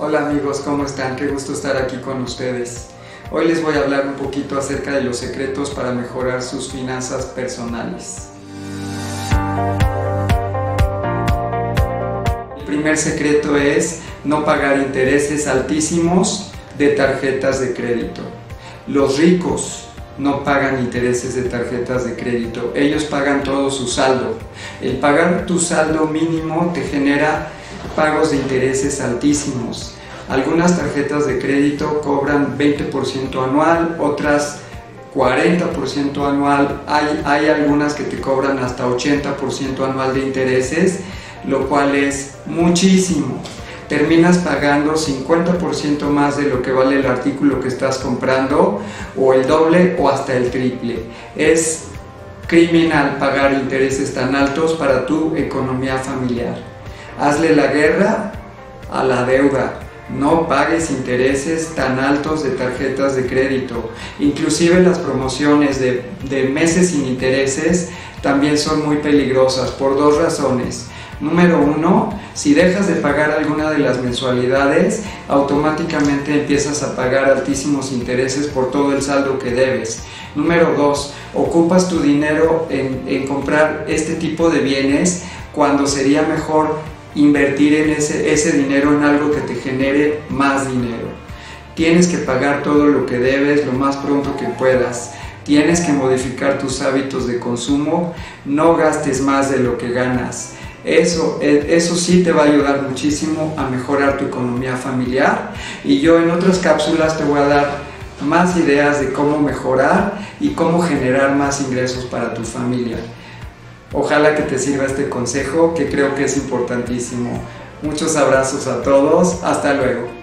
Hola amigos, ¿cómo están? Qué gusto estar aquí con ustedes. Hoy les voy a hablar un poquito acerca de los secretos para mejorar sus finanzas personales. El primer secreto es no pagar intereses altísimos de tarjetas de crédito. Los ricos no pagan intereses de tarjetas de crédito, ellos pagan todo su saldo. El pagar tu saldo mínimo te genera pagos de intereses altísimos. Algunas tarjetas de crédito cobran 20% anual, otras 40% anual, hay, hay algunas que te cobran hasta 80% anual de intereses, lo cual es muchísimo. Terminas pagando 50% más de lo que vale el artículo que estás comprando, o el doble o hasta el triple. Es criminal pagar intereses tan altos para tu economía familiar. Hazle la guerra a la deuda. No pagues intereses tan altos de tarjetas de crédito. Inclusive las promociones de, de, meses sin intereses también son muy peligrosas por dos razones. Número uno, si dejas de pagar alguna de las mensualidades, automáticamente empiezas a pagar altísimos intereses por todo el saldo que debes. Número dos, ocupas tu dinero en, en comprar este tipo de bienes cuando sería mejor invertir en ese, ese dinero en algo que te genere más dinero. Tienes que pagar todo lo que debes lo más pronto que puedas. Tienes que modificar tus hábitos de consumo. No gastes más de lo que ganas. Eso, e, eso sí te va a ayudar muchísimo a mejorar tu economía familiar. Y yo en otras cápsulas te voy a dar más ideas de cómo mejorar y cómo generar más ingresos para tu familia. Ojalá que te sirva este consejo que creo que es importantísimo. Muchos abrazos a todos. Hasta luego.